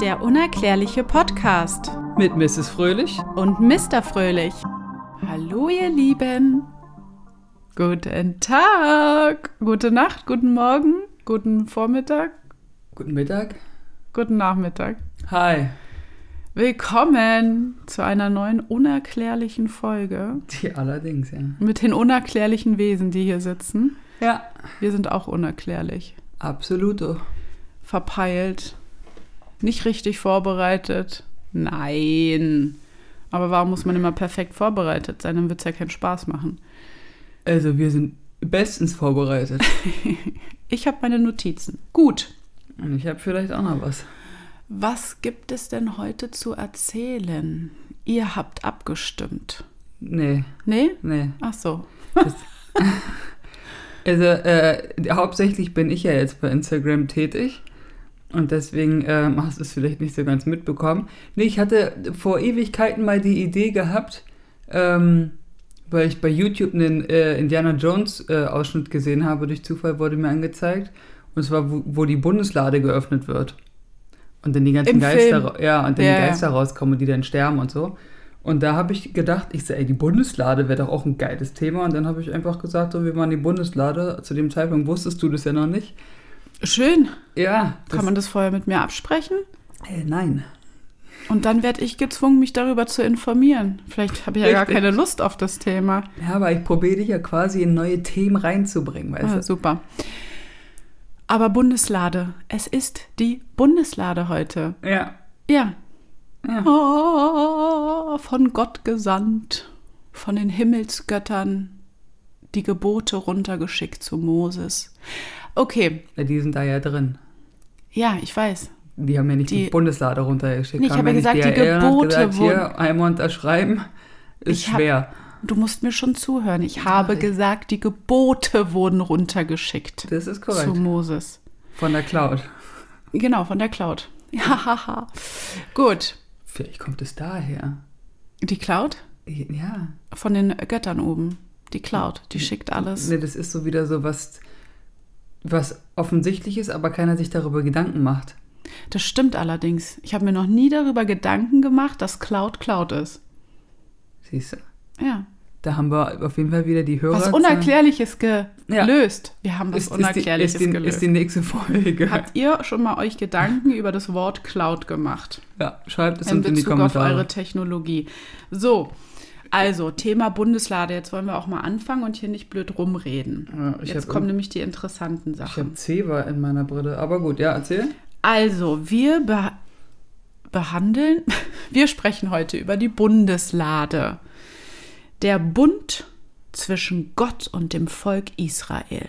Der unerklärliche Podcast Mit Mrs. Fröhlich. und Mr. Fröhlich. Hallo ihr Lieben. Guten Tag, gute Nacht, guten Morgen, guten Vormittag, Guten Mittag. guten Nachmittag. Hi. Willkommen zu einer neuen unerklärlichen Folge Die allerdings, ja. mit den unerklärlichen Wesen, die hier sitzen. Ja, Wir sind auch unerklärlich. absoluto. Verpeilt, nicht richtig vorbereitet. Nein. Aber warum muss man immer perfekt vorbereitet sein? Dann wird es ja keinen Spaß machen. Also wir sind bestens vorbereitet. Ich habe meine Notizen. Gut. Und ich habe vielleicht auch noch was. Was gibt es denn heute zu erzählen? Ihr habt abgestimmt. Nee, Nee? nee. Ach so. Also äh, hauptsächlich bin ich ja jetzt bei Instagram tätig. Und deswegen ähm, hast du es vielleicht nicht so ganz mitbekommen. Nee, ich hatte vor Ewigkeiten mal die Idee gehabt, ähm, weil ich bei YouTube einen äh, Indiana Jones äh, Ausschnitt gesehen habe, durch Zufall wurde mir angezeigt. Und zwar, wo, wo die Bundeslade geöffnet wird. Und dann die ganzen Im Geister, Film. ja, und dann Ja, die. Geister rauskommen, die dann sterben und so. Und da habe ich gedacht, ich so, ey, die Bundeslade wäre doch auch ein geiles Thema. Und dann habe ich einfach gesagt, so, wir machen die Bundeslade. Zu dem Zeitpunkt wusstest du das ja noch nicht. Schön. Ja. Kann man das vorher mit mir absprechen? Äh, nein. Und dann werde ich gezwungen, mich darüber zu informieren. Vielleicht habe ich ja gar Richtig. keine Lust auf das Thema. Ja, aber ich probiere dich ja quasi in neue Themen reinzubringen, weißt Ah, du? super. Aber Bundeslade. Es ist die Bundeslade heute. Ja. Ja. Ja. Oh, von Gott gesandt, von den Himmelsgöttern die Gebote runtergeschickt zu Moses. Okay. Die sind da ja drin. ja, ich weiß. Die haben ja nicht die, Die- Bundeslade runtergeschickt. Nee, ich habe ja gesagt, die Gebote gesagt, wurden- Hier, einmal unterschreiben. Ist Ich hab- schwer. Du musst mir schon zuhören. Ich habe ich- gesagt, die Gebote wurden runtergeschickt Das ist zu korrekt. Moses. Von der Cloud. Genau, von der Cloud. Ja, haha. Gut. Vielleicht kommt es daher. Die Cloud? Ja. Von den Göttern oben. Die Cloud, die schickt alles. Ne, das ist so wieder so was, was offensichtlich ist, aber keiner sich darüber Gedanken macht. Das stimmt allerdings. Ich habe mir noch nie darüber Gedanken gemacht, dass Cloud Cloud ist. Siehst du? Ja. Da haben wir auf jeden Fall wieder die Hörer. Was Unerklärliches Ja. gelöst. Wir haben was ist, ist, die, Unerklärliches ist, die, gelöst. ist die nächste Folge. Habt ihr schon mal euch Gedanken über das Wort Cloud gemacht? ja, schreibt es In uns in die Bezug auf Kommentare. eure Technologie. So, also Thema Bundeslade. Jetzt wollen wir auch mal anfangen und hier nicht blöd rumreden. Ja, ich Jetzt kommen nämlich die interessanten Ich Sachen. habe Zewa in meiner Brille. Aber gut, ja, erzähl. Also, wir be behandeln, wir sprechen heute über die Bundeslade. Der Bund zwischen Gott und dem Volk Israel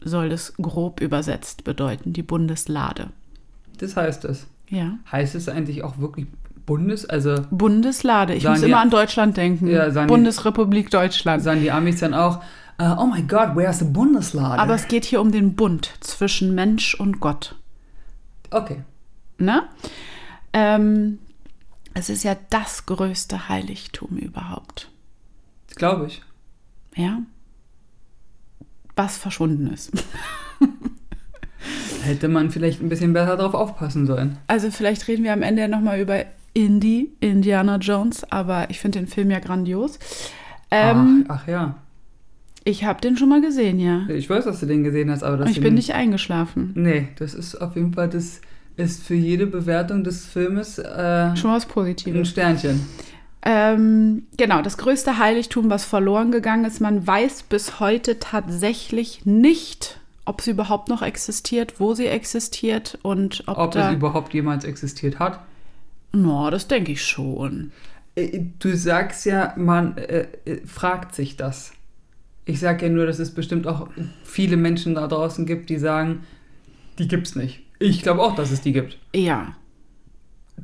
soll es grob übersetzt bedeuten, die Bundeslade. Das heißt es. Ja. Heißt es eigentlich auch wirklich Bundes? Also Bundeslade. Ich muss die- immer an Deutschland denken. Ja, sagen die- Bundesrepublik Deutschland. sagen die Amis dann auch, äh, oh my God, where's the Bundeslade? Aber es geht hier um den Bund zwischen Mensch und Gott. okay. Ne? Ähm, es ist ja das größte Heiligtum überhaupt. Das glaube ich. Ja? Was verschwunden ist. Hätte man vielleicht ein bisschen besser drauf aufpassen sollen. Also vielleicht reden wir am Ende ja nochmal über Indy, Indiana Jones, aber ich finde den Film ja grandios. Ähm, ach, ach ja. Ich habe den schon mal gesehen, ja. Ich weiß, dass du den gesehen hast, aber das Ich bin nicht eingeschlafen. Nee, das ist auf jeden Fall, das ist für jede Bewertung des Filmes äh, Schon was ein Positives. Sternchen. Ähm, genau, das größte Heiligtum, was verloren gegangen ist. Man weiß bis heute tatsächlich nicht, ob sie überhaupt noch existiert, wo sie existiert und ob, Ob es überhaupt jemals existiert hat. No, das denke ich schon. Äh, Du sagst ja, man äh, äh, fragt sich das. Ich sage ja nur, dass es bestimmt auch viele Menschen da draußen gibt, die sagen, die gibt's nicht. Ich glaube auch, dass es die gibt. Ja.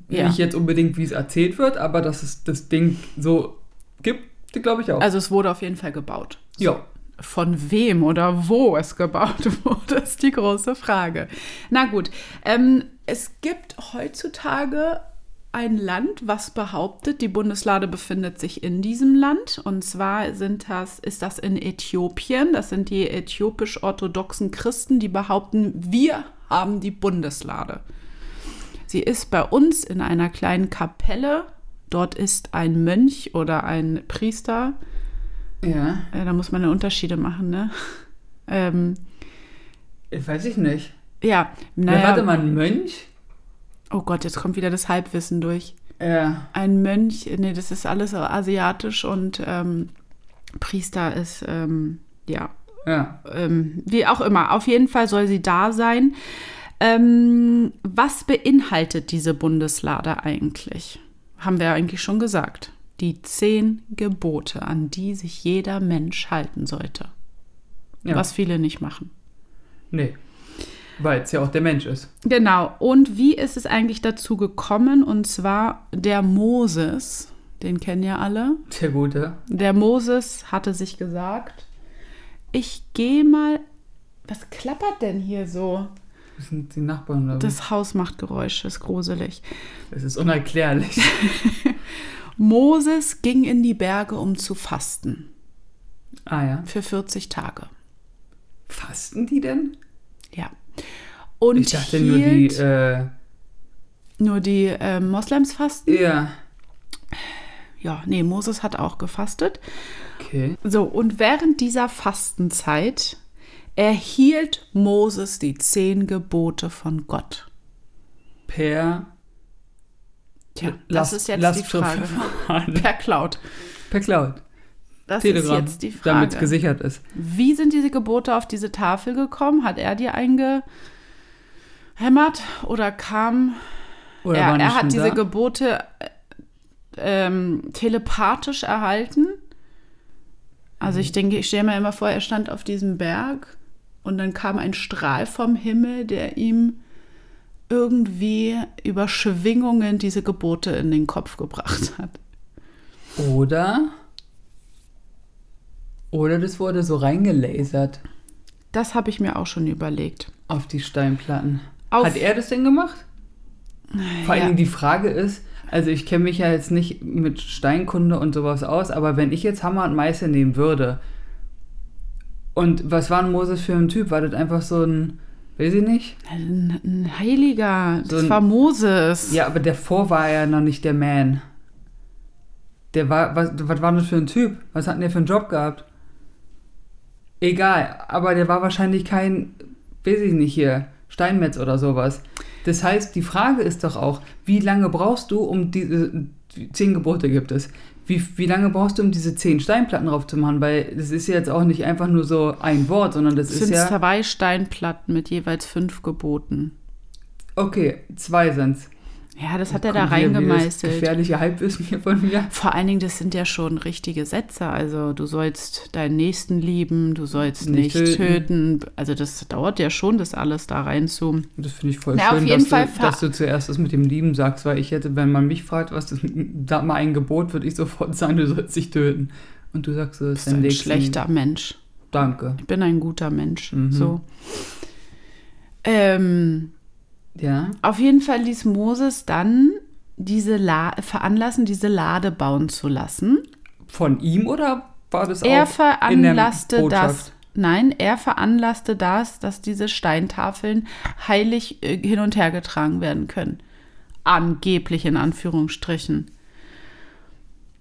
Ja. Nicht jetzt unbedingt, wie es erzählt wird, aber dass es das Ding so gibt, glaube ich auch. Also es wurde auf jeden Fall gebaut. ja. Von wem oder wo es gebaut wurde, ist die große Frage. Na gut, ähm, es gibt heutzutage ein Land, was behauptet, die Bundeslade befindet sich in diesem Land. Und zwar sind das, ist das in Äthiopien. Das sind die äthiopisch-orthodoxen Christen, die behaupten, wir haben die Bundeslade. Sie ist bei uns in einer kleinen Kapelle. Dort ist ein Mönch oder ein Priester. Ja. Äh, da muss man ja Unterschiede machen, ne? Ähm, Weiß ich nicht. ja, Ja, naja. warte mal, ein Mönch? Oh Gott, jetzt kommt wieder das Halbwissen durch. Ja. Ein Mönch, nee, das ist alles asiatisch und ähm, Priester ist, ähm, ja, Ja. ähm, wie auch immer. Auf jeden Fall soll sie da sein. Ähm, was beinhaltet diese Bundeslade eigentlich? Haben wir eigentlich schon gesagt. Die zehn Gebote, an die sich jeder Mensch halten sollte. ja. Was viele nicht machen. Nee. Weil es ja auch der Mensch ist. Genau. Und wie ist es eigentlich dazu gekommen? Und zwar der Moses, den kennen ja alle. Der Gute. Der Moses hatte sich gesagt, ich gehe mal. Was klappert denn hier so? Das sind die Nachbarn oder? Das Haus macht Geräusche, ist gruselig. Das ist unerklärlich. Moses ging in die Berge, um zu fasten. ah ja. Für 40 Tage. Fasten die denn? Ja. Und Ich dachte nur die, äh, nur die äh, Moslems fasten. ja. Ja, nee, Moses hat auch gefastet. Okay. So, und während dieser Fastenzeit erhielt Moses die zehn Gebote von Gott. Per Tja, Last- das ist jetzt die Frage. Per Cloud. Per Cloud. Das Telegram. ist jetzt die Damit es Frage. gesichert ist. Wie sind diese Gebote auf diese Tafel gekommen? Hat er die eingehämmert oder kam Oder er, er hat diese da? Gebote äh, ähm, telepathisch erhalten. Also Mhm. ich denke, ich stelle mir immer vor, er stand auf diesem Berg und dann kam ein Strahl vom Himmel, der ihm irgendwie über Schwingungen diese Gebote in den Kopf gebracht hat. Oder. Oder das wurde so reingelasert Das habe ich mir auch schon überlegt. auf die Steinplatten. Auf- Hat er das denn gemacht? Vor allen Ja. Dingen die Frage ist, also ich kenne mich ja jetzt nicht mit Steinkunde und sowas aus, aber wenn ich jetzt Hammer und Meißel nehmen würde, und was war ein Moses für ein Typ? War das einfach so ein, weiß ich nicht? Ein, ein Heiliger, So das ein- war Moses. Ja, aber davor war er ja noch nicht der Man. Der war, was, was war das für ein Typ? Was hat denn der für einen Job gehabt? Egal, aber der war wahrscheinlich kein, weiß ich nicht hier, Steinmetz oder sowas. Das heißt, die Frage ist doch auch, wie lange brauchst du, um diese, die zehn Gebote gibt es, wie, wie lange brauchst du, um diese zehn Steinplatten drauf zu machen? Weil das ist ja jetzt auch nicht einfach nur so ein Wort, sondern das Es ist sind ja, zwei Steinplatten mit jeweils fünf Geboten. okay, zwei sind's. Ja, das hat er da reingemeißelt. Gefährliche Halbwissen hier von mir. Vor allen Dingen, das sind ja schon richtige Sätze. Also du sollst deinen Nächsten lieben, du sollst nicht, Nicht töten. töten. Also das dauert ja schon, das alles da rein zu. Das finde ich voll Ja, auf schön, jeden dass, Fall du, dass du zuerst das mit dem Lieben sagst, weil ich hätte, wenn man mich fragt, was das da mal ein Gebot, würde ich sofort sagen, du sollst dich töten. Und du sagst, Du ist bist ein Nächsten- schlechter Mensch. Danke. Ich bin ein guter Mensch. Mhm. So. Ähm, Ja. auf jeden Fall ließ Moses dann diese La veranlassen, diese Lade bauen zu lassen. Von ihm oder war das Er auch in der veranlasste das. Nein, er veranlasste das, dass diese Steintafeln heilig äh, hin und her getragen werden können. Angeblich in Anführungsstrichen.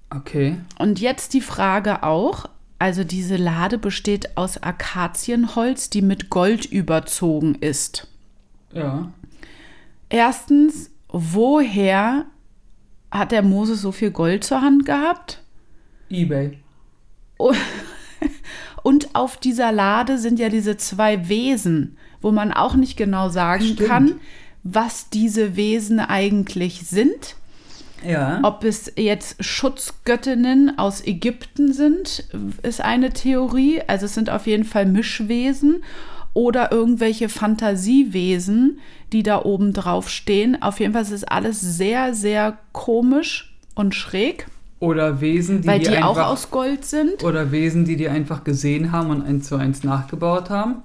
Okay. Und jetzt die Frage auch, also diese Lade besteht aus Akazienholz, die mit Gold überzogen ist. Ja. Erstens, woher hat der Moses so viel Gold zur Hand gehabt? Ebay. Und auf dieser Lade sind ja diese zwei Wesen, wo man auch nicht genau sagen Stimmt. kann, was diese Wesen eigentlich sind. Ja. Ob es jetzt Schutzgöttinnen aus Ägypten sind, ist eine Theorie. Also es sind auf jeden Fall Mischwesen oder irgendwelche Fantasiewesen, die da oben drauf stehen. Auf jeden Fall ist es alles sehr, sehr komisch und schräg, Oder Wesen, die, weil die die auch einfach, aus Gold sind. oder Wesen, die die einfach gesehen haben und eins zu eins nachgebaut haben.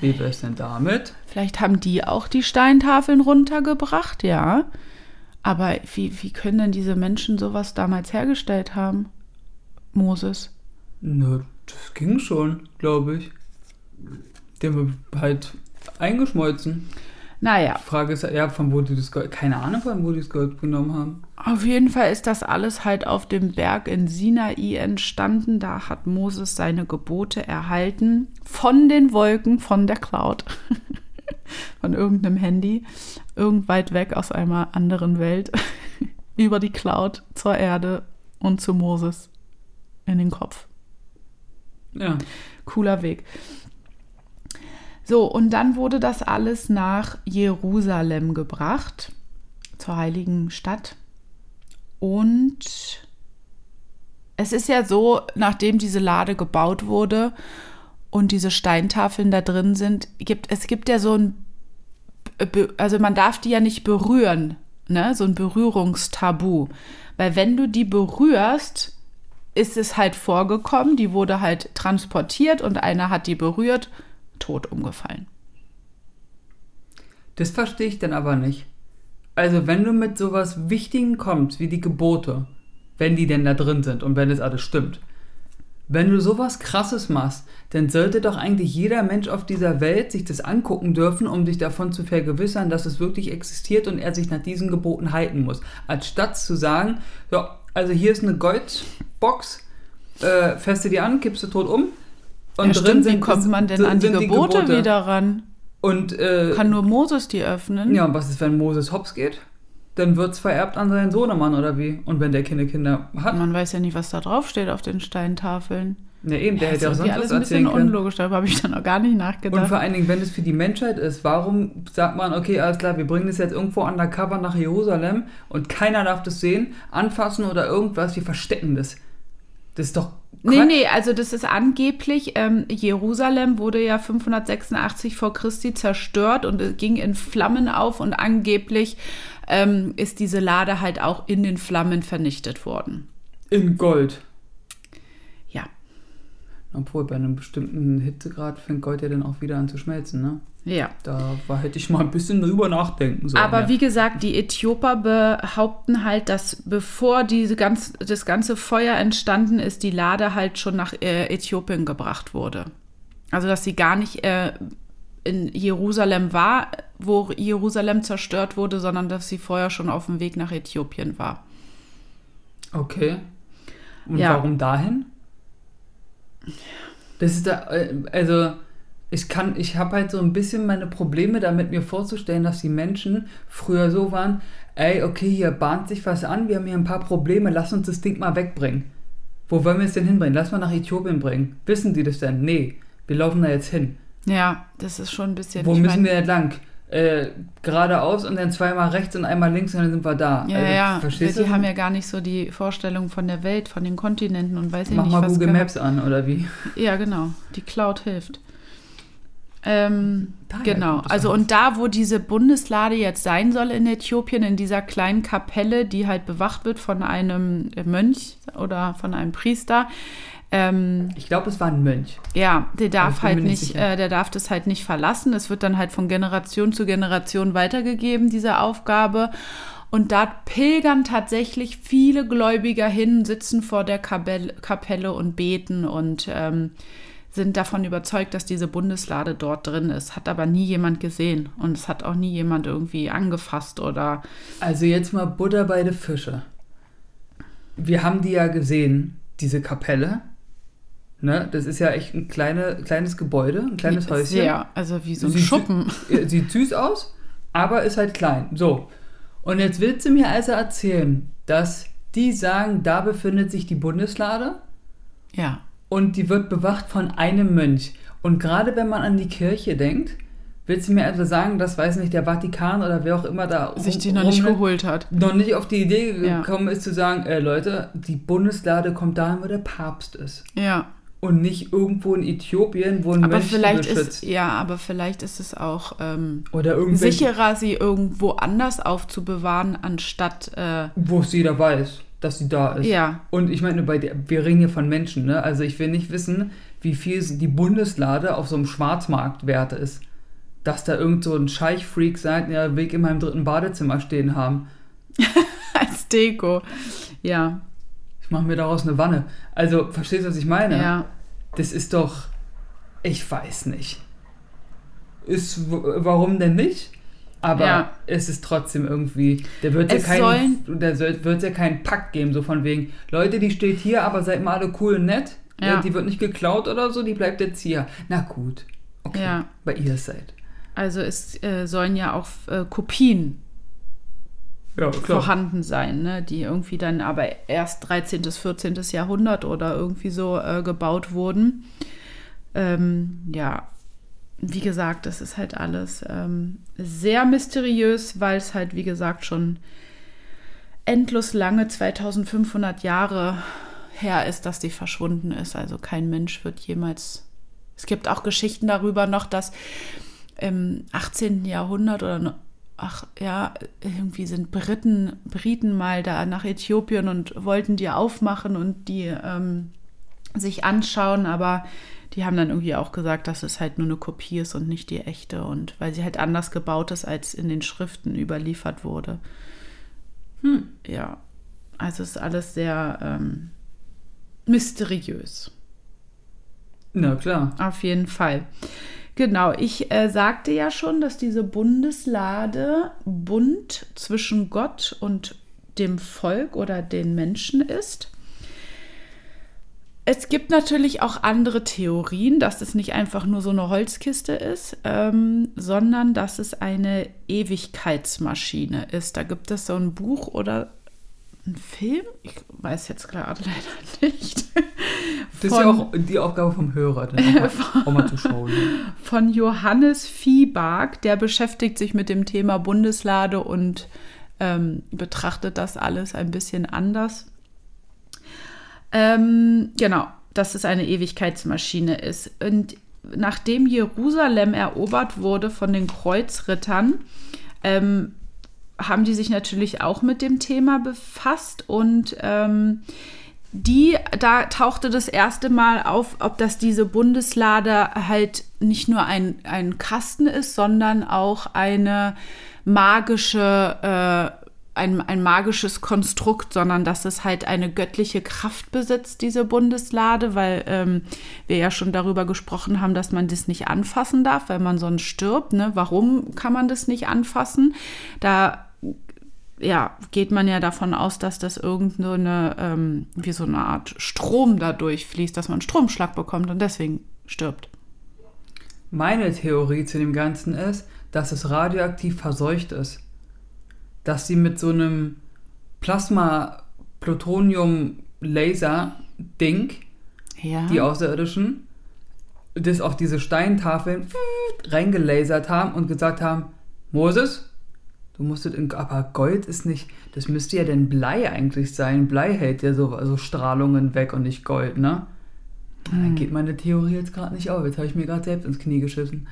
Wie wäre es denn damit? Vielleicht haben die auch die Steintafeln runtergebracht, ja. Aber wie, wie können denn diese Menschen sowas damals hergestellt haben? Moses. Na, das ging schon, glaube ich. Die wir halt eingeschmolzen. Naja, Frage ist ja, von wo die das Gold, keine Ahnung, von wo die das Gold genommen haben. auf jeden Fall ist das alles halt auf dem Berg in Sinai entstanden. Da hat Moses seine Gebote erhalten von den Wolken, von der Cloud, von irgendeinem Handy, irgend weit weg aus einer anderen Welt, über die Cloud zur Erde und zu Moses in den Kopf. Ja. Cooler Weg. So, und dann wurde das alles nach Jerusalem gebracht, zur heiligen Stadt. Und es ist ja so, nachdem diese Lade gebaut wurde und diese Steintafeln da drin sind, gibt es gibt ja so ein, also man darf die ja nicht berühren, ne? So ein Berührungstabu. Weil wenn du die berührst, ist es halt vorgekommen, die wurde halt transportiert und einer hat die berührt, tot umgefallen. Das verstehe ich dann aber nicht. Also, wenn du mit sowas Wichtigen kommst, wie die Gebote, wenn die denn da drin sind und wenn das alles stimmt, wenn du sowas Krasses machst, dann sollte doch eigentlich jeder Mensch auf dieser Welt sich das angucken dürfen, um sich davon zu vergewissern, dass es wirklich existiert und er sich nach diesen Geboten halten muss. Anstatt zu sagen, ja, also hier ist eine Goldbox, äh, feste die an, kippst du tot um. Und ja, stimmt, wie kommt man denn an die sind Gebote, wieder ran? Und äh, Kann nur Moses die öffnen? ja, und was ist, wenn Moses hops geht? Dann wird's vererbt an seinen Sohnemann oder wie? Und wenn der keine Kinder hat? Man weiß ja nicht, was da drauf steht auf den Steintafeln. Ja, eben, der Das hätte auch ist sonst irgendwie was alles ein bisschen erzählen können. unlogisch, darüber habe ich dann noch gar nicht Und nachgedacht. vor allen Dingen, wenn es für die Menschheit ist, warum sagt man, okay, alles klar, wir bringen das jetzt irgendwo undercover nach Jerusalem und keiner darf das sehen, anfassen oder irgendwas, wir verstecken das. Das ist doch. Nee, Quatsch. nee, also das ist angeblich, ähm, Jerusalem wurde ja 586 vor Christi zerstört und es ging in Flammen auf und angeblich ähm, ist diese Lade halt auch in den Flammen vernichtet worden. In Gold. Ja, Obwohl, bei einem bestimmten Hitzegrad fängt Gold ja dann auch wieder an zu schmelzen, ne? Ja. Da war, hätte ich mal ein bisschen drüber nachdenken sollen. Aber ja. wie gesagt, die Äthioper behaupten halt, dass bevor diese ganz, das ganze Feuer entstanden ist, die Lade halt schon nach äh, Äthiopien gebracht wurde. Also dass sie gar nicht äh, in Jerusalem war, wo Jerusalem zerstört wurde, sondern dass sie vorher schon auf dem Weg nach Äthiopien war. Okay. Und Ja. warum dahin? Das ist da, äh, also ich kann, ich habe halt so ein bisschen meine Probleme damit, mir vorzustellen, dass die Menschen früher so waren, ey, okay, hier bahnt sich was an, wir haben hier ein paar Probleme, lass uns das Ding mal wegbringen. Wo wollen wir es denn hinbringen? Lass mal nach Äthiopien bringen. Wissen die das denn? Nee, wir laufen da jetzt hin. Ja, das ist schon ein bisschen. Wo müssen wir entlang? Äh, geradeaus und dann zweimal rechts und einmal links und dann sind wir da. Ja, also, ja, Verstehst die du? haben ja gar nicht so die Vorstellung von der Welt, von den Kontinenten und weiß ich Mach nicht, mal was Google gehabt. Maps an, oder wie? Ja, genau. Die Cloud hilft. Ähm, Daher genau. Also und da, wo diese Bundeslade jetzt sein soll in Äthiopien, in dieser kleinen Kapelle, die halt bewacht wird von einem Mönch oder von einem Priester, ähm, Ich glaube, es war ein Mönch. ja, der darf halt nicht äh, der darf das halt nicht verlassen. Es wird dann halt von Generation zu Generation weitergegeben, diese Aufgabe. Und da pilgern tatsächlich viele Gläubiger hin, sitzen vor der Kapelle, Kapelle und beten und ähm, sind davon überzeugt, dass diese Bundeslade dort drin ist. Hat aber nie jemand gesehen und es hat auch nie jemand irgendwie angefasst oder Also jetzt mal Butter bei den Fische. Wir haben die ja gesehen, diese Kapelle. Ne? Das ist ja echt ein kleine, kleines Gebäude, ein kleines Häuschen. Sehr, also wie so ein Sieht- Schuppen. Ja, Sieht süß aus, aber ist halt klein. So. Und jetzt willst du mir also erzählen, dass die sagen, da befindet sich die Bundeslade Ja. Und die wird bewacht von einem Mönch. Und gerade wenn man an die Kirche denkt, willst du mir also sagen, dass, weiß nicht, der Vatikan oder wer auch immer da Sich die noch nicht geholt hat. noch nicht auf die Idee Ja. gekommen ist zu sagen, äh, Leute, die Bundeslade kommt dahin, wo der Papst ist. Ja. Und nicht irgendwo in Äthiopien, wo ein Aber Mönch vielleicht ist, ja, aber vielleicht ist es auch ähm, Oder sicherer, sie irgendwo anders aufzubewahren, anstatt, äh, wo es jeder weiß, dass sie da ist. ja, Und ich meine, bei der, wir reden hier von Menschen, ne? Also ich will nicht wissen, wie viel die Bundeslade auf so einem Schwarzmarkt wert ist. Dass da irgend so ein Scheichfreak seinen ja, Weg in meinem dritten Badezimmer stehen haben. als Deko. Ja, Ich mache mir daraus eine Wanne. Also, verstehst du, was ich meine? ja. Das ist doch. Ich weiß nicht. Ist, warum denn nicht? Aber Ja. es ist trotzdem irgendwie, da wird ja Es kein, da wird ja keinen Pakt geben, so von wegen, Leute, die steht hier, aber seid mal alle cool und nett. Ja. Äh, Die wird nicht geklaut oder so, die bleibt jetzt hier. Na gut. Okay. Ja. Bei ihr seid. Also es äh, sollen ja auch äh, Kopien Ja, vorhanden sein, ne? die irgendwie dann aber erst 13. bis 14. Jahrhundert oder irgendwie so äh, gebaut wurden. Ähm, ja, wie gesagt, das ist halt alles ähm, sehr mysteriös, weil es halt, wie gesagt, schon endlos lange, 2500 Jahre her ist, dass die verschwunden ist. Also kein Mensch wird jemals. Es gibt auch Geschichten darüber noch, dass im 18. Jahrhundert oder ach ja, irgendwie sind Briten, Briten mal da nach Äthiopien und wollten die aufmachen und die ähm, sich anschauen, aber die haben dann irgendwie auch gesagt, dass es halt nur eine Kopie ist und nicht die echte und weil sie halt anders gebaut ist, als in den Schriften überliefert wurde. Hm, ja, also es ist alles sehr ähm, mysteriös. Na klar. Auf jeden Fall. Genau, ich äh, sagte ja schon, dass diese Bundeslade Bund zwischen Gott und dem Volk oder den Menschen ist. Es gibt natürlich auch andere Theorien, dass es nicht einfach nur so eine Holzkiste ist, ähm, sondern dass es eine Ewigkeitsmaschine ist. Da gibt es so ein Buch oder ein Film, ich weiß jetzt gerade leider nicht. Das ist ja auch die Aufgabe vom Hörer, dann auch mal, auch mal zu schauen. von Johannes Viehbark, der beschäftigt sich mit dem Thema Bundeslade und ähm, betrachtet das alles ein bisschen anders. Ähm, genau, dass es eine Ewigkeitsmaschine ist. Und nachdem Jerusalem erobert wurde von den Kreuzrittern, ähm, haben die sich natürlich auch mit dem Thema befasst und ähm, die, da tauchte das erste Mal auf, ob das diese Bundeslade halt nicht nur ein, ein Kasten ist, sondern auch eine magische, äh, ein, ein magisches Konstrukt, sondern dass es halt eine göttliche Kraft besitzt, diese Bundeslade, weil ähm, wir ja schon darüber gesprochen haben, dass man das nicht anfassen darf, weil man sonst stirbt. Ne? Warum kann man das nicht anfassen? Da ja, geht man ja davon aus, dass das irgendeine, ähm, wie so eine Art Strom dadurch fließt, dass man Stromschlag bekommt und deswegen stirbt. Meine Theorie zu dem Ganzen ist, dass es radioaktiv verseucht ist. Dass sie mit so einem Plasma-Plutonium-Laser-Ding, Ja. die Außerirdischen, das auf diese Steintafeln reingelasert haben und gesagt haben, Moses, du musstet in, aber Gold ist nicht, das müsste ja denn Blei eigentlich sein. Blei hält ja so also Strahlungen weg und nicht Gold, ne? Dann geht meine Theorie jetzt gerade nicht auf. Jetzt habe ich mir gerade selbst ins Knie geschissen.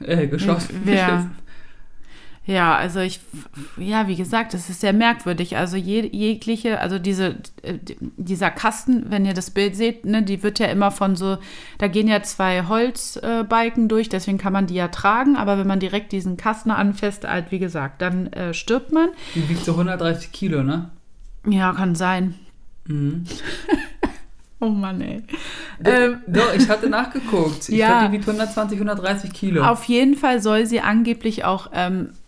Äh, geschossen. Wer? geschissen. Ja, also ich, ja, wie gesagt, es ist sehr merkwürdig. Also je, jegliche, also diese, äh, dieser Kasten, wenn ihr das Bild seht, ne, die wird ja immer von so, da gehen ja zwei Holzbalken äh, durch, deswegen kann man die ja tragen, aber wenn man direkt diesen Kasten anfasst, halt, wie gesagt, dann äh, stirbt man. Die wiegt so 130 Kilo, ne? Ja, kann sein. Mhm. Oh Mann, ey. Ähm, Doch, ich hatte nachgeguckt. Ich Ja. glaube, die wiegt 120, 130 Kilo. Auf jeden Fall soll sie angeblich auch, ähm, äh,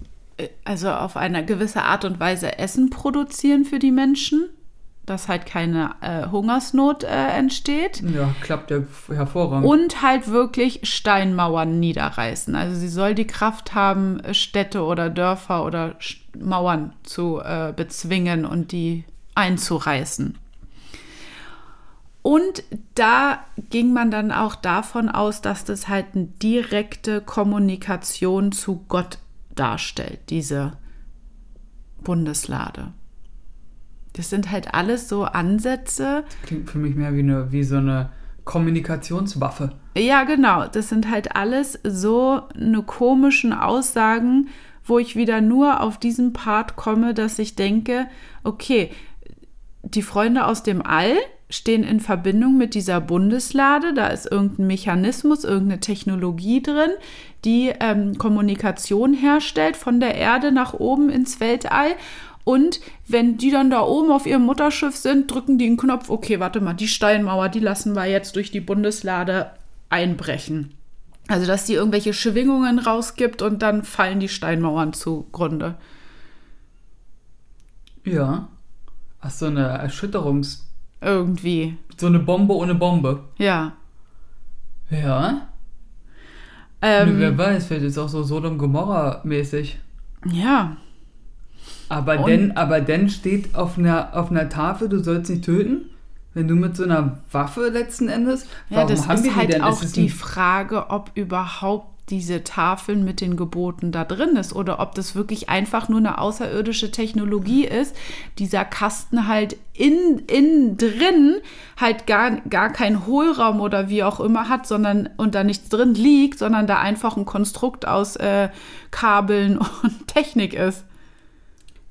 also auf eine gewisse Art und Weise Essen produzieren für die Menschen, dass halt keine äh, Hungersnot äh, entsteht. ja, klappt ja hervorragend. Und halt wirklich Steinmauern niederreißen. Also sie soll die Kraft haben, Städte oder Dörfer oder Sch- Mauern zu äh, bezwingen und die einzureißen. Und da ging man dann auch davon aus, dass das halt eine direkte Kommunikation zu Gott darstellt, diese Bundeslade. Das sind halt alles so Ansätze, Klingt für mich mehr wie, eine, wie so eine Kommunikationswaffe. Ja, genau. Das sind halt alles so eine komischen Aussagen, wo ich wieder nur auf diesen Part komme, dass ich denke, okay, die Freunde aus dem All stehen in Verbindung mit dieser Bundeslade. Da ist irgendein Mechanismus, irgendeine Technologie drin, die ähm, Kommunikation herstellt von der Erde nach oben ins Weltall. Und wenn die dann da oben auf ihrem Mutterschiff sind, drücken die einen Knopf, okay, warte mal, die Steinmauer, die lassen wir jetzt durch die Bundeslade einbrechen. Also, dass die irgendwelche Schwingungen rausgibt und dann fallen die Steinmauern zugrunde. Ja. Ach, so eine Erschütterungs... Irgendwie. So eine Bombe ohne Bombe. Ja. Ja. Ähm, Wer weiß, vielleicht ist auch so Sodom Gomorra mäßig. ja. Aber Und- denn, aber denn steht auf einer, auf einer Tafel, du sollst nicht töten? Wenn du mit so einer Waffe letzten Endes? Ja, Warum das haben ist die halt denn? auch Ist die Frage, ob überhaupt diese Tafeln mit den Geboten da drin ist oder ob das wirklich einfach nur eine außerirdische Technologie ist, dieser Kasten halt in, innen drin halt gar, gar keinen Hohlraum oder wie auch immer hat, sondern und da nichts drin liegt, sondern da einfach ein Konstrukt aus äh, Kabeln und Technik ist.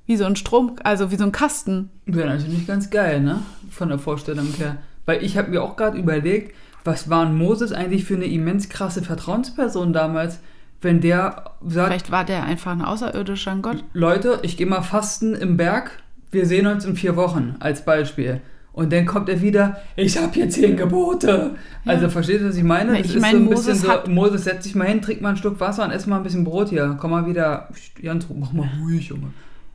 Wie so ein Strom, also wie so ein Kasten. Wäre natürlich ganz geil, ne? Von der Vorstellung her. Weil ich habe mir auch gerade überlegt, was war ein Moses eigentlich für eine immens krasse Vertrauensperson damals, wenn der sagt, Vielleicht war der einfach ein außerirdischer Gott. Leute, ich gehe mal fasten im Berg, wir sehen uns in vier Wochen, als Beispiel. Und dann kommt er wieder, ich habe hier zehn Gebote. Also versteht ihr, was ich meine? Na, Das ich ist meine, so ein bisschen Moses so, Moses setzt sich mal hin, trinkt mal ein Stück Wasser und ess mal ein bisschen Brot hier. Komm mal wieder, Jans, mach mal ruhig, Junge.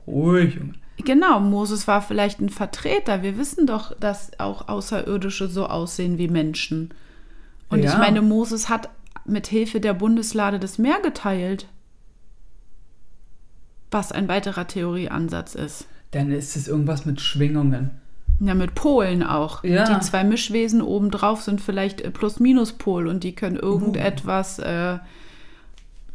Ruhig, Junge. Genau, Moses war vielleicht ein Vertreter. Wir wissen doch, dass auch Außerirdische so aussehen wie Menschen. Und Ja. ich meine, Moses hat mit Hilfe der Bundeslade das Meer geteilt. Was ein weiterer Theorieansatz ist. Dann ist es irgendwas mit Schwingungen. Ja, mit Polen auch. Ja. Die zwei Mischwesen obendrauf sind vielleicht äh, Plus-Minus-Pol und die können irgendetwas äh,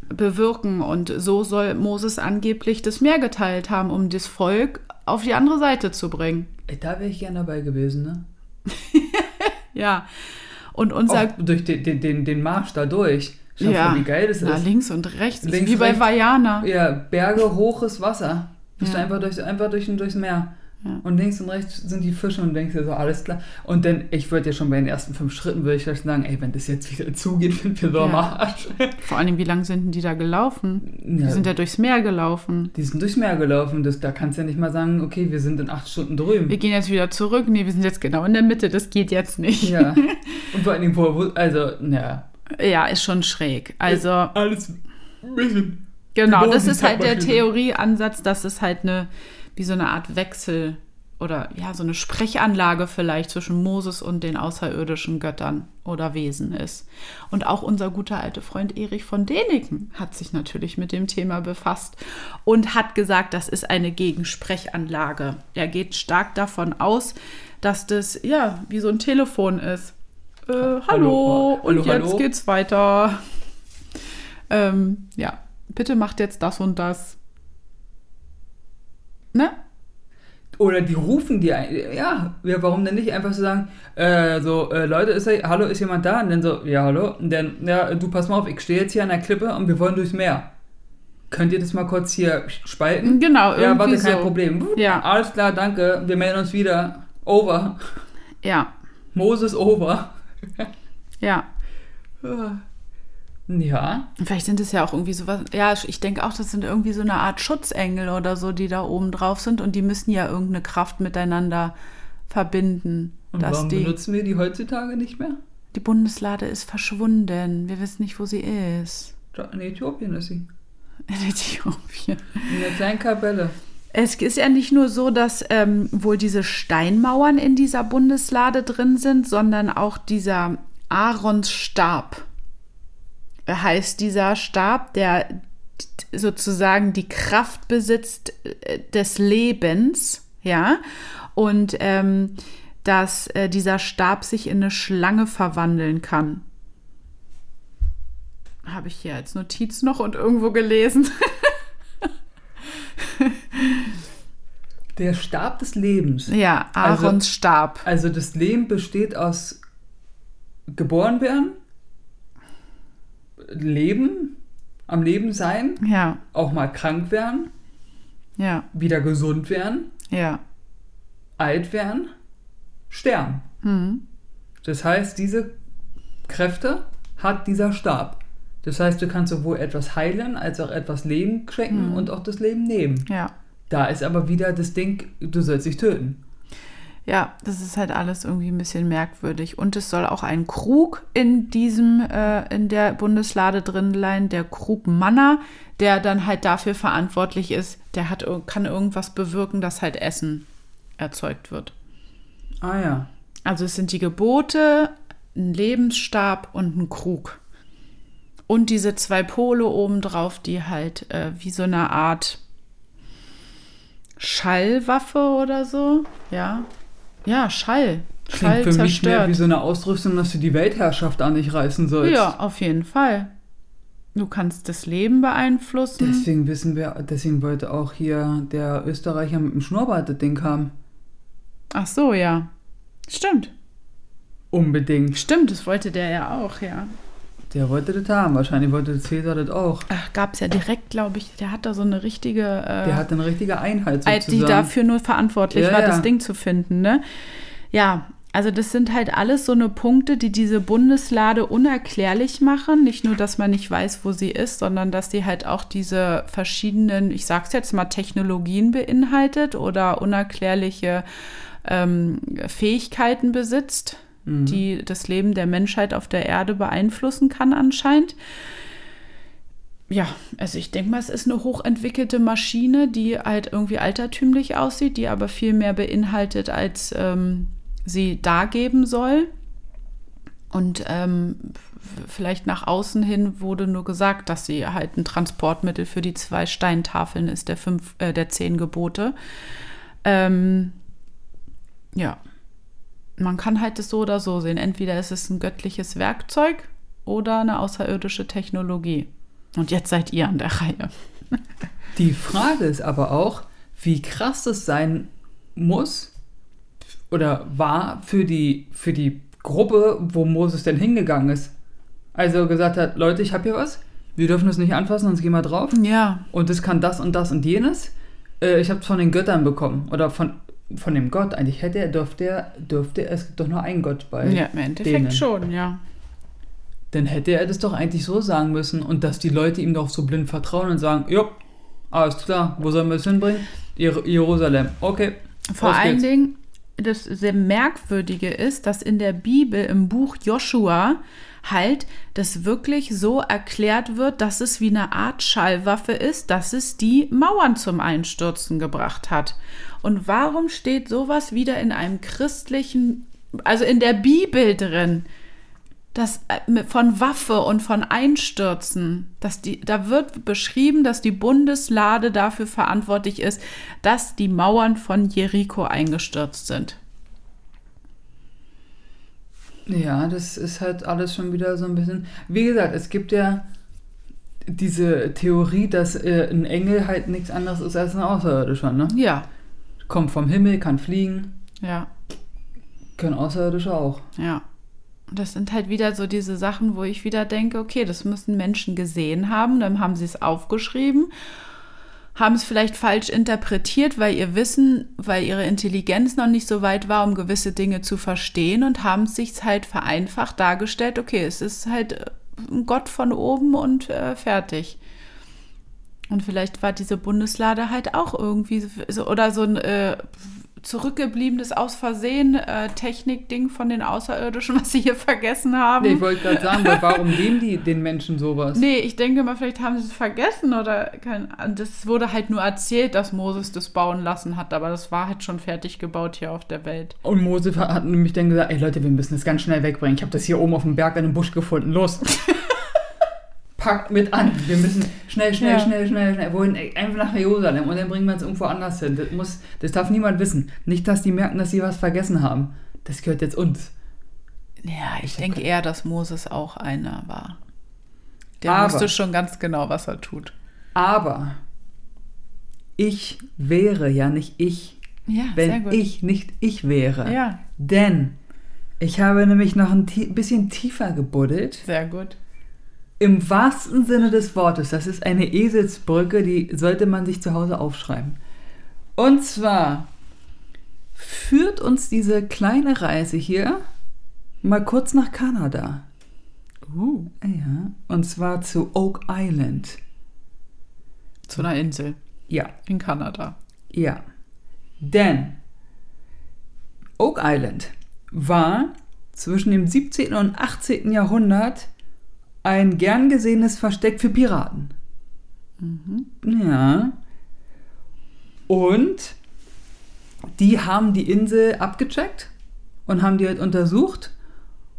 bewirken. Und so soll Moses angeblich das Meer geteilt haben, um das Volk auf die andere Seite zu bringen. Da wäre ich gern dabei gewesen, ne? Ja. Und unser Auch durch den, den, den, Marsch da durch. Schau ja, mal, wie geil das na, ist. links und rechts, Links, wie bei rechts. Vajana. Ja, Berge, hoches Wasser. Bist Ja. du einfach, durch, einfach durch, durchs Meer. Ja. Und links und rechts sind die Fische und denkst dir so, alles klar. Und dann, ich würde ja schon bei den ersten fünf Schritten, würde ich vielleicht sagen, ey, wenn das jetzt wieder zugeht, sind wir so am. Arsch. Vor allem, wie lang sind denn die da gelaufen? Die Ja. sind ja durchs Meer gelaufen. Die sind durchs Meer gelaufen. Das, da kannst du ja nicht mal sagen, okay, wir sind in acht Stunden drüben. Wir gehen jetzt wieder zurück. Nee, wir sind jetzt genau in der Mitte. Das geht jetzt nicht. ja. Und vor allen Dingen, wo, wo- also, ja. Ja, ist schon schräg. Also, Alles ein bisschen. genau, das ist halt der. Theorieansatz, dass es halt eine, wie so eine Art Wechsel oder ja, so eine Sprechanlage vielleicht zwischen Moses und den außerirdischen Göttern oder Wesen ist. Und auch unser guter alter Freund Erich von Däniken hat sich natürlich mit dem Thema befasst und hat gesagt, das ist eine Gegensprechanlage. Er geht stark davon aus, dass das ja wie so ein Telefon ist. Äh, hallo, hallo, und jetzt hallo. geht's weiter. Ähm, ja, bitte macht jetzt das und das. Ne? Oder die rufen dir, ein- ja, ja, warum denn nicht einfach so sagen, äh, so, äh, Leute, ist da, hallo, ist jemand da? Und dann so, ja, hallo. Und dann, ja, du pass mal auf, ich stehe jetzt hier an der Klippe und wir wollen durchs Meer. Könnt ihr das mal kurz hier spalten? Genau, Ja, irgendwie warte, kein so. Problem. Ja. Alles klar, danke, wir melden uns wieder. Over. Ja, Moses over. ja. Ja, Vielleicht sind es ja auch irgendwie sowas. Ja, ich denke auch, das sind irgendwie so eine Art Schutzengel oder so, die da oben drauf sind und die müssen ja irgendeine Kraft miteinander verbinden. und warum die, benutzen wir die heutzutage nicht mehr? die Bundeslade ist verschwunden. Wir wissen nicht, wo sie ist. In Äthiopien ist sie. In Äthiopien. In der kleinen Kapelle. Es ist ja nicht nur so, dass ähm, wohl diese Steinmauern in dieser Bundeslade drin sind, sondern auch dieser Aarons Stab. Heißt dieser Stab, der sozusagen die Kraft besitzt äh, des Lebens, ja, und ähm, dass äh, dieser Stab sich in eine Schlange verwandeln kann. Habe ich hier als Notiz noch und irgendwo gelesen. Der Stab des Lebens. Ja, Also- Aarons Stab. Also das Leben besteht aus geboren werden, Leben, am Leben sein, Ja, auch mal krank werden, ja, wieder gesund werden, ja. alt werden, sterben. Hm. Das heißt, diese Kräfte hat dieser Stab. Das heißt, du kannst sowohl etwas heilen, als auch etwas Leben schenken und auch das Leben nehmen. Ja. Da ist aber wieder das Ding, du sollst dich töten. Ja, das ist halt alles irgendwie ein bisschen merkwürdig. Und es soll auch ein Krug in diesem, äh, in der Bundeslade drin sein, der Krug Manna, der dann halt dafür verantwortlich ist, der hat, kann irgendwas bewirken, dass halt Essen erzeugt wird. Ah ja. Also es sind die Gebote, ein Lebensstab und ein Krug. Und diese zwei Pole obendrauf, die halt äh, wie so eine Art Schallwaffe oder so. Ja. Ja, Schall. Schall Klingt für mich mehr zerstört. wie so eine Ausrüstung, dass du die Weltherrschaft an dich reißen sollst. Ja, auf jeden Fall. Du kannst das Leben beeinflussen. Deswegen wissen wir, deswegen wollte auch hier der Österreicher mit dem Schnurrbart das Ding haben. Ach so, ja. Stimmt. Unbedingt. Stimmt, das wollte der ja auch, ja. Der wollte das haben. Wahrscheinlich wollte Cäsar das auch. Ach, gab es ja direkt, glaube ich, der hat da so eine richtige. Äh, Der hat eine richtige Einheit als die sozusagen. dafür nur verantwortlich Ja, war, ja. das Ding zu finden, ne? Ja, also das sind halt alles so eine Punkte, die diese Bundeslade unerklärlich machen. Nicht nur, dass man nicht weiß, wo sie ist, sondern dass sie halt auch diese verschiedenen, ich sag's jetzt mal, Technologien beinhaltet oder unerklärliche ähm, Fähigkeiten besitzt, Mhm. die das Leben der Menschheit auf der Erde beeinflussen kann anscheinend. Ja, also ich denke mal, es ist eine hochentwickelte Maschine, die halt irgendwie altertümlich aussieht, die aber viel mehr beinhaltet, als ähm, sie dargeben soll. Und ähm, vielleicht nach außen hin wurde nur gesagt, dass sie halt ein Transportmittel für die zwei Steintafeln ist, der, fünf, äh, der zehn Gebote. Ähm, ja, man kann halt das so oder so sehen. Entweder ist es ein göttliches Werkzeug oder eine außerirdische Technologie. Und jetzt seid ihr an der Reihe. Die Frage ist aber auch, wie krass es sein muss oder war für die, für die Gruppe, wo Moses denn hingegangen ist. Also gesagt hat, Leute, ich habe hier was, wir dürfen das nicht anfassen, sonst gehen wir drauf. Ja, Und das kann das und das und jenes. Äh, ich habe es von den Göttern bekommen. Oder von, von dem Gott. Eigentlich hätte er, dürfte er, dürfte es gibt doch nur einen Gott bei. ja im Endeffekt denen. schon, ja. Dann hätte er das doch eigentlich so sagen müssen und dass die Leute ihm doch so blind vertrauen und sagen, jo, alles klar, wo sollen wir es hinbringen? Jer Jerusalem. Okay. Vor allen geht's. Dingen, das sehr Merkwürdige ist, dass in der Bibel im Buch Joshua halt das wirklich so erklärt wird, dass es wie eine Art Schallwaffe ist, dass es die Mauern zum Einstürzen gebracht hat. Und warum steht sowas wieder in einem christlichen, also in der Bibel drin? Das äh, von Waffe und von Einstürzen, dass die, da wird beschrieben, dass die Bundeslade dafür verantwortlich ist, dass die Mauern von Jericho eingestürzt sind. Ja, das ist halt alles schon wieder so ein bisschen. Wie gesagt, es gibt ja diese Theorie, dass äh, ein Engel halt nichts anderes ist als ein Außerirdischer, ne? Ja, Kommt vom Himmel, kann fliegen, ja, können Außerirdische auch. ja. Und Das sind halt wieder so diese Sachen, wo ich wieder denke, okay, das müssen Menschen gesehen haben, dann haben sie es aufgeschrieben, haben es vielleicht falsch interpretiert, weil ihr Wissen, weil ihre Intelligenz noch nicht so weit war, um gewisse Dinge zu verstehen und haben es sich halt vereinfacht dargestellt, okay, es ist halt äh, ein Gott von oben und äh, fertig. Und vielleicht war diese Bundeslade halt auch irgendwie so, oder so ein äh, zurückgebliebenes aus Versehen äh, Technikding von den Außerirdischen, was sie hier vergessen haben. Nee, ich wollte gerade sagen, warum geben die den Menschen sowas? Nee, ich denke mal, vielleicht haben sie es vergessen oder kein, das wurde halt nur erzählt, dass Moses das bauen lassen hat, aber das war halt schon fertig gebaut hier auf der Welt. Und Mose hat nämlich dann gesagt, ey Leute, wir müssen das ganz schnell wegbringen. Ich habe das hier oben auf dem Berg in einem Busch gefunden. Los. Packt mit an. Wir müssen schnell, schnell, Ja. schnell, schnell, schnell. Wohin? Einfach nach Jerusalem und dann bringen wir uns irgendwo anders hin. Das, muss, das darf niemand wissen. Nicht, dass die merken, dass sie was vergessen haben. Das gehört jetzt uns. Ja, ich denke eher, dass Moses auch einer war. Der Aber- wusste schon ganz genau, was er tut. Aber ich wäre ja nicht ich, Ja, wenn ich nicht ich wäre. Ja, Denn ich habe nämlich noch ein bisschen tiefer gebuddelt. sehr gut. Im wahrsten Sinne des Wortes. Das ist eine Eselsbrücke, die sollte man sich zu Hause aufschreiben. Und zwar führt uns diese kleine Reise hier mal kurz nach Kanada. Uh, Ja, und zwar zu Oak Island. zu einer Insel Ja, in Kanada. ja. Denn Oak Island war zwischen dem 17. und 18. Jahrhundert ein gern gesehenes Versteck für Piraten. Ja. Und die haben die Insel abgecheckt und haben die halt untersucht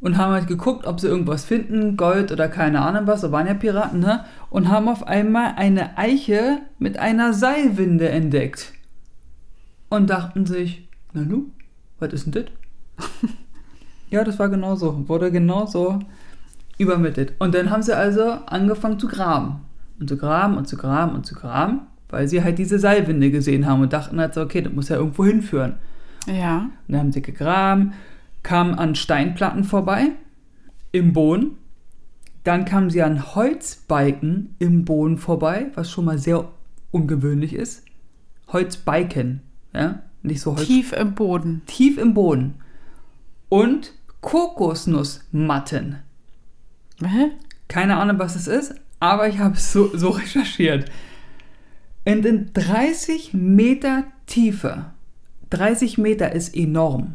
und haben halt geguckt, ob sie irgendwas finden, Gold oder keine Ahnung was, so waren ja Piraten, ne? Und haben auf einmal eine Eiche mit einer Seilwinde entdeckt. Und dachten sich, na nu, was ist denn das? ja, das war genauso, wurde genauso übermittelt. Und dann haben sie also angefangen zu graben. Und zu graben und zu graben und zu graben, weil sie halt diese Seilwinde gesehen haben und dachten halt so, okay, das muss ja irgendwo hinführen. Ja. Und dann haben sie gegraben, kamen an Steinplatten vorbei im Boden. Dann kamen sie an Holzbalken im Boden vorbei, was schon mal sehr ungewöhnlich ist. Holzbalken, ja, nicht so Holz. Tief im Boden. tief im Boden. Und Kokosnussmatten. Hä? Keine Ahnung, was es ist, aber ich habe es so, so recherchiert. In den 30 Meter Tiefe. 30 Meter ist enorm.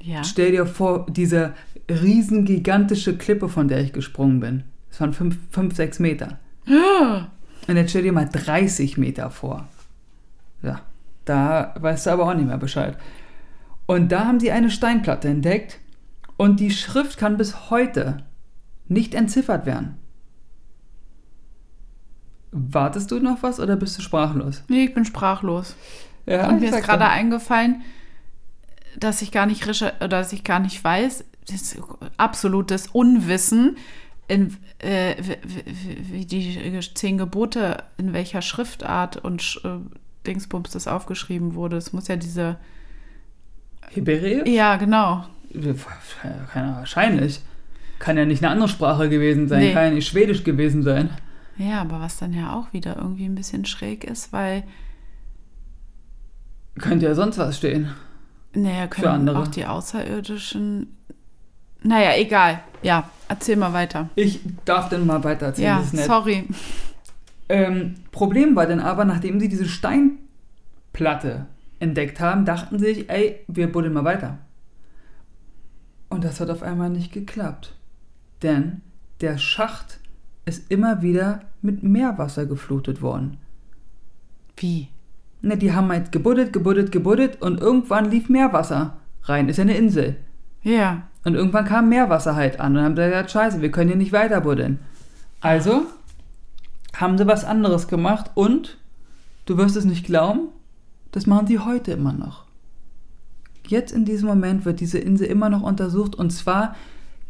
Ja. Stell dir vor, diese riesen gigantische Klippe, von der ich gesprungen bin. Das waren 5, 6 Meter. Und jetzt stell dir mal 30 Meter vor. Ja, da weißt du aber auch nicht mehr Bescheid. Und da haben sie eine Steinplatte entdeckt und die Schrift kann bis heute nicht entziffert werden. Wartest du noch was oder bist du sprachlos? Nee, ich bin sprachlos. Ja, Und mir ist gerade eingefallen, dass ich gar nicht recher- oder dass ich gar nicht weiß, das ist absolutes Unwissen, in, äh, wie- die zehn Gebote, in welcher Schriftart und äh, Dingsbums das aufgeschrieben wurde. Es muss ja diese. Hebräisch? Ja, genau. Keine Ahnung, wahrscheinlich. Kann ja nicht eine andere Sprache gewesen sein, Nee. kann ja nicht Schwedisch gewesen sein. Ja, aber was dann ja auch wieder irgendwie ein bisschen schräg ist, weil, Könnte ja sonst was stehen. naja, können andere. auch die Außerirdischen. Naja, egal. Ja, erzähl mal weiter. Ich darf dann mal weiter erzählen, Ja, das ist nett. sorry. Ähm, Problem war dann aber, nachdem sie diese Steinplatte entdeckt haben, dachten sie sich, ey, wir buddeln mal weiter. Und das hat auf einmal nicht geklappt. Denn der Schacht ist immer wieder mit Meerwasser geflutet worden. Wie? Ne, die haben halt gebuddelt, gebuddelt, gebuddelt und irgendwann lief Meerwasser rein. Ist ja eine Insel. Ja. Und irgendwann kam Meerwasser halt an und haben gesagt, scheiße, wir können hier nicht weiter buddeln. Also haben sie was anderes gemacht und, du wirst es nicht glauben, das machen sie heute immer noch. Jetzt in diesem Moment wird diese Insel immer noch untersucht und zwar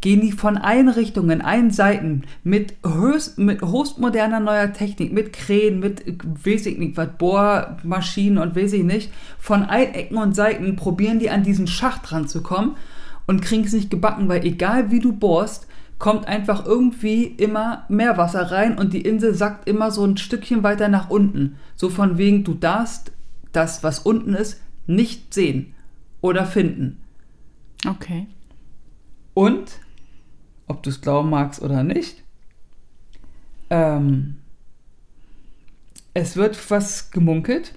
gehen die von allen Richtungen, allen Seiten mit, höchst, mit höchstmoderner neuer Technik, mit Krähen, mit weiß ich nicht was, Bohrmaschinen und weiß ich nicht, von allen Ecken und Seiten probieren die an diesen Schacht ranzukommen und kriegen es nicht gebacken, weil egal wie du bohrst, kommt einfach irgendwie immer Meerwasser rein und die Insel sackt immer so ein Stückchen weiter nach unten. So von wegen, du darfst das, was unten ist, nicht sehen oder finden. Okay. Und, ob du es glauben magst oder nicht, ähm, es wird was gemunkelt.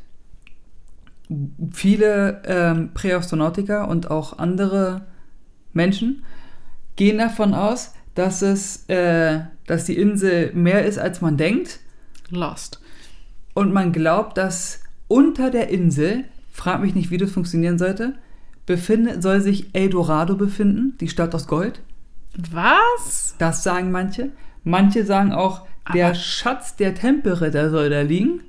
Viele ähm, Präastronautiker und auch andere Menschen gehen davon aus, dass es, äh, dass die Insel mehr ist, als man denkt. Lost. Und man glaubt, dass unter der Insel, frag mich nicht, wie das funktionieren sollte, befinde, soll sich Eldorado befinden, die Stadt aus Gold. Was? Das sagen manche. Manche sagen auch, der Aber- Schatz der Tempelritter soll da liegen.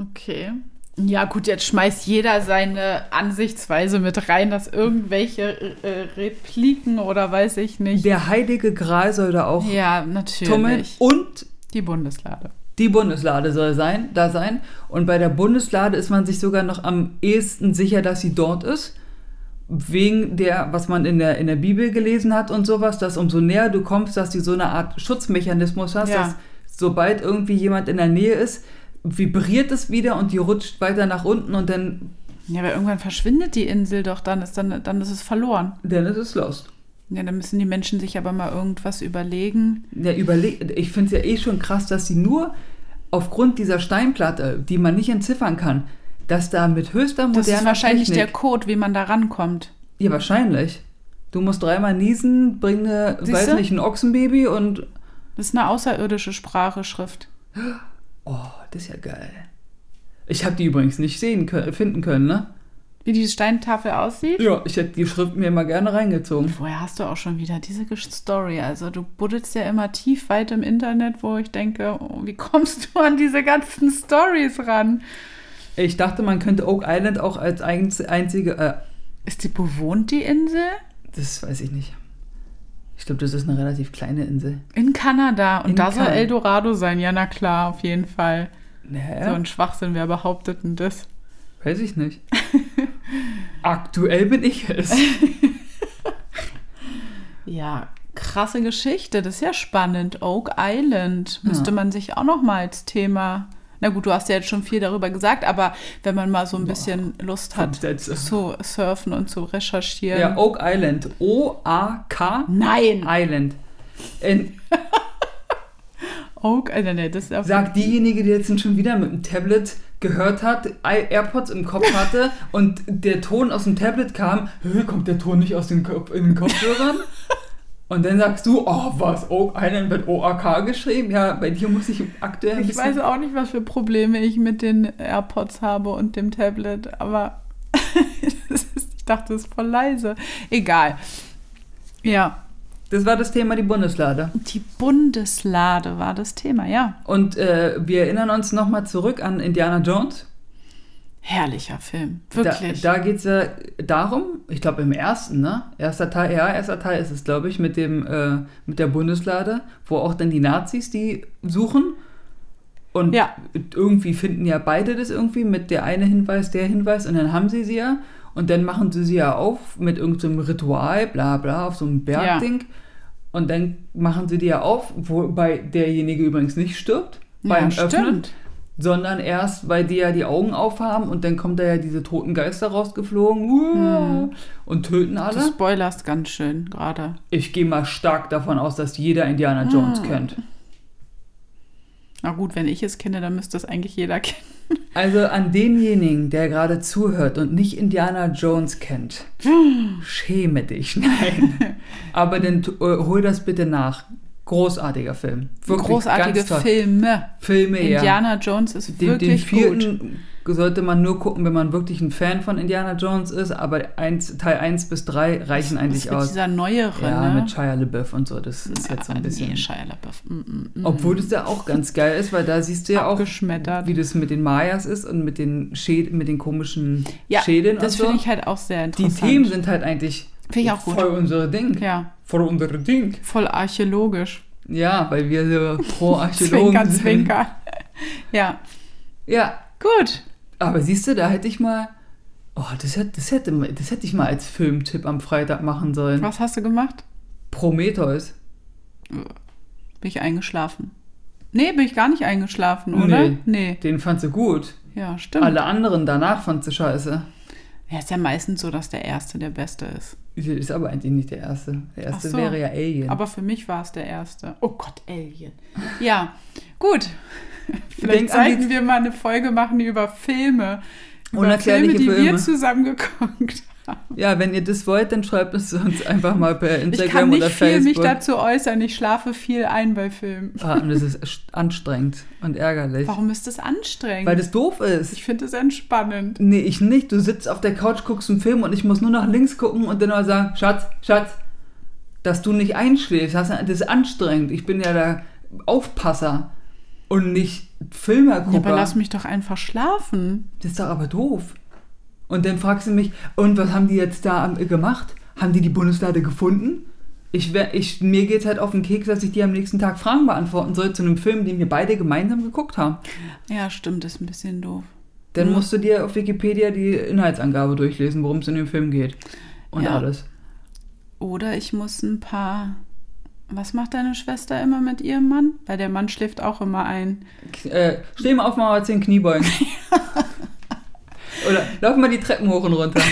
Okay. Ja, gut, jetzt schmeißt jeder seine Ansichtsweise mit rein, dass irgendwelche äh, Repliken oder weiß ich nicht. Der heilige Gral soll da auch ja, tummeln. natürlich. Und Die Bundeslade. die Bundeslade soll sein, da sein. Und bei der Bundeslade ist man sich sogar noch am ehesten sicher, dass sie dort ist. Wegen der, was man in der, in der Bibel gelesen hat und sowas, dass umso näher du kommst, dass du so eine Art Schutzmechanismus hast, Ja. dass sobald irgendwie jemand in der Nähe ist, vibriert es wieder und die rutscht weiter nach unten und dann, Ja, aber irgendwann verschwindet die Insel doch, dann ist, dann, dann ist es verloren. dann ist es lost. Ja, dann müssen die Menschen sich aber mal irgendwas überlegen. Ja, überleg, ich finde es ja eh schon krass, dass sie nur aufgrund dieser Steinplatte, die man nicht entziffern kann, dass da mit höchster Das moderner ist wahrscheinlich Technik, der Code, wie man da rankommt. Ja, wahrscheinlich. Du musst dreimal niesen, bring eine, Siehste? weiß nicht, ein Ochsenbaby und. Das ist eine außerirdische Sprache, Schrift. Oh, das ist ja geil. Ich habe die übrigens nicht sehen können, finden können, ne? Wie die Steintafel aussieht? Ja, ich hätte die Schrift mir mal gerne reingezogen. Woher hast du auch schon wieder diese Story? Also du buddelst ja immer tief weit im Internet, wo ich denke, oh, wie kommst du an diese ganzen Stories ran? Ich dachte, man könnte Oak Island auch als einz- einzige. Äh, Ist die bewohnt, die Insel? das weiß ich nicht. Ich glaube, das ist eine relativ kleine Insel. In Kanada. Und In da soll. Eldorado sein. Ja, na klar, auf jeden Fall. Naja, So ein Schwachsinn, wer behauptet denn das? weiß ich nicht. Aktuell bin ich es. Ja, krasse Geschichte. Das ist ja spannend. Oak Island müsste Ja. man sich auch noch mal als Thema. Na gut, du hast ja jetzt schon viel darüber gesagt, aber wenn man mal so ein bisschen Lust hat, zu surfen und zu recherchieren. Ja, Oak Island. O-A-K Nein! Island. In, Oak Island, nee, das ist sagt diejenige, die jetzt schon wieder mit dem Tablet gehört hat, AirPods im Kopf hatte und der Ton aus dem Tablet kam, "Hä, kommt der Ton nicht aus den, Kopf, in den Kopfhörern? Und dann sagst du, oh was, Oak Island wird O-A-K geschrieben? Ja, bei dir muss ich aktuell Ich weiß auch nicht, was für Probleme ich mit den AirPods habe und dem Tablet, aber ist, ich dachte, es ist voll leise. Egal. Ja, Das war das Thema, die Bundeslade. die Bundeslade war das Thema, ja. Und äh, wir erinnern uns nochmal zurück an Indiana Jones. Herrlicher Film, wirklich. Da, da geht es ja darum, ich glaube im ersten, ne? Erster Teil, ja, erster Teil ist es, glaube ich, mit dem, äh, mit der Bundeslade, wo auch dann die Nazis die suchen. Und Ja. irgendwie finden ja beide das irgendwie mit der eine Hinweis, der Hinweis und dann haben sie sie ja. Und dann machen sie sie ja auf mit irgendeinem Ritual, bla bla, auf so einem Bergding. Und dann machen sie die ja auf, wobei derjenige übrigens nicht stirbt beim ja, Öffnen stimmt. Sondern erst, weil die ja die Augen aufhaben und dann kommt da ja diese toten Geister rausgeflogen uh, und töten Du alle. spoilerst ganz schön gerade. Ich gehe mal stark davon aus, dass jeder Indiana Jones Ah. kennt. Na gut, wenn ich es kenne, dann müsste es eigentlich jeder kennen. Also an denjenigen, der gerade zuhört und nicht Indiana Jones kennt, schäme dich, nein. Aber dann äh, hol das bitte nach. Großartiger Film. Wirklich Großartige. Filme. Filme, ja. Indiana Jones ist Den, den wirklich gut. vierten sollte man nur gucken, wenn man wirklich ein Fan von Indiana Jones ist, aber eins, Teil 1 bis 3 reichen Das eigentlich mit aus. dieser neuere, Ja, ne? mit Shia LaBeouf und so, das ist jetzt so ein Ja, bisschen... Nee, Shia LaBeouf. Mm, mm, mm. Obwohl das ja auch ganz geil ist, weil da siehst du ja auch, wie das mit den Mayas ist und mit den, Schäd mit den komischen ja, Schädeln das und so. finde ich halt auch sehr Die interessant. Themen sind halt eigentlich Finde ich auch gut. voll unser Ding. Ja, Voll unser Ding. voll archäologisch. Ja, weil wir so pro Archäologen Zwinker, sind. zwinker. Ja, Ja, gut. aber siehst du, da hätte ich mal... Oh, das hätte, das, hätte, das hätte ich mal als Filmtipp am Freitag machen sollen. Was hast du gemacht? Prometheus. Bin ich eingeschlafen? Nee, bin ich gar nicht eingeschlafen, oder? Nee. Nee. Den fandst du gut. Ja, stimmt. Alle anderen danach fandst du scheiße. Ja, ist ja meistens so, dass der Erste der Beste ist. Ist aber eigentlich nicht der erste. Der erste so. wäre ja Alien. Aber für mich war es der Erste. Oh Gott, Alien. Ja, gut. Vielleicht sollten wir mal eine Folge machen über Filme. Über Filme, die wir Filme. zusammen geguckt haben. ja, wenn ihr das wollt, dann schreibt es uns einfach mal per Ich Instagram kann nicht oder viel mich Facebook. dazu äußern. Ich schlafe viel ein bei Filmen. Ah, und das ist st- anstrengend und ärgerlich. Warum ist das anstrengend? Weil das doof ist. ich finde es entspannend. Nee, ich nicht. Du sitzt auf der Couch, guckst einen Film und ich muss nur nach links gucken und dann mal sagen, Schatz, Schatz, dass du nicht einschläfst. Das ist anstrengend. Ich bin ja der Aufpasser und nicht Ja, Filmergucker. aber lass mich doch einfach schlafen. Das ist doch aber doof. Und dann fragst du mich, und was haben die jetzt da am- gemacht? Haben die die Bundeslade gefunden? Ich, ich, mir geht halt auf den Keks, dass ich dir am nächsten Tag Fragen beantworten soll zu einem Film, den wir beide gemeinsam geguckt haben. Ja, stimmt, ist ein bisschen doof. Dann Mhm. musst du dir auf Wikipedia die Inhaltsangabe durchlesen, worum es in dem Film geht. Und Ja. alles. Oder ich muss ein paar. Was macht deine Schwester immer mit ihrem Mann? Weil der Mann schläft auch immer ein. Äh, steh mal auf, mal zehn Kniebeugen. Oder lauf mal die Treppen hoch und runter.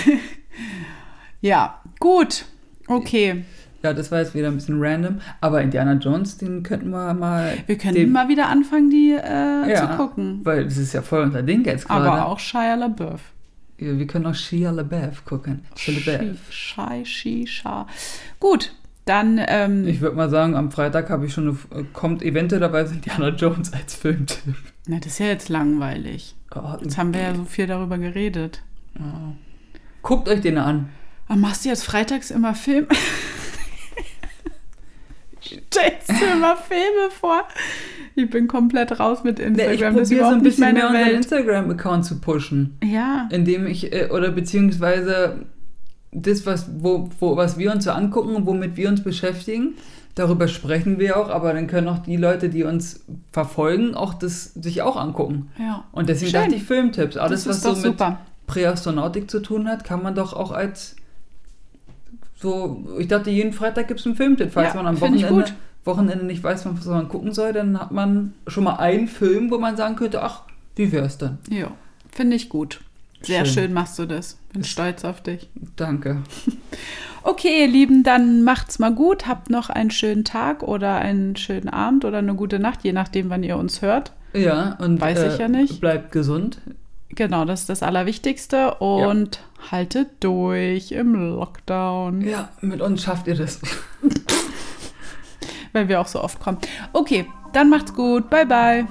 Ja, gut. Okay. Ja, das war jetzt wieder ein bisschen random. Aber Indiana Jones, den könnten wir mal. Wir können mal wieder anfangen, die äh, Ja. zu gucken. Weil das ist ja voll unser Ding jetzt gerade. Aber auch Shia LaBeouf. Ja, wir können auch Shia LaBeouf gucken. Shia LaBeouf. Schei, Shisha. Gut, dann, ähm, Ich würde mal sagen, am Freitag habe ich schon eine, kommt eventuellerweise Indiana Jones als Filmtipp. na, das ist ja jetzt langweilig. Oh, Jetzt haben wir ja so viel darüber geredet. guckt euch den an. Aber machst du jetzt freitags immer Film? Stellst du immer Filme vor? Ich bin komplett raus mit Nee, ich Instagram. das ist probiere so ein bisschen mehr meine unseren Welt. Instagram-Account zu pushen. Ja, Indem ich, äh, oder beziehungsweise das, was, wo, wo, was wir uns so angucken und womit wir uns beschäftigen, darüber sprechen wir auch, aber dann können auch die Leute, die uns verfolgen, auch das sich auch angucken. ja. Und deswegen Schön. dachte ich Filmtipps. Alles, das ist was so mit super. Präastronautik zu tun hat, kann man doch auch als so, ich dachte, jeden Freitag gibt es einen Filmtipp. Falls Ja, man am Wochenende, gut. Wochenende nicht weiß, was man gucken soll, dann hat man schon mal einen Film, wo man sagen könnte, ach, wie wär's dann? Ja, finde ich gut. Sehr Schön. schön. machst du das. Bin stolz auf dich. Danke. Okay, ihr Lieben, dann macht's mal gut. Habt noch einen schönen Tag oder einen schönen Abend oder eine gute Nacht, je nachdem, wann ihr uns hört. Ja, und äh, Weiß ich ja nicht. bleibt gesund. Genau, das ist das Allerwichtigste. Und haltet durch im Lockdown, Ja, mit uns schafft ihr das. weil wir auch so oft kommen. Okay, dann macht's gut. Bye, bye.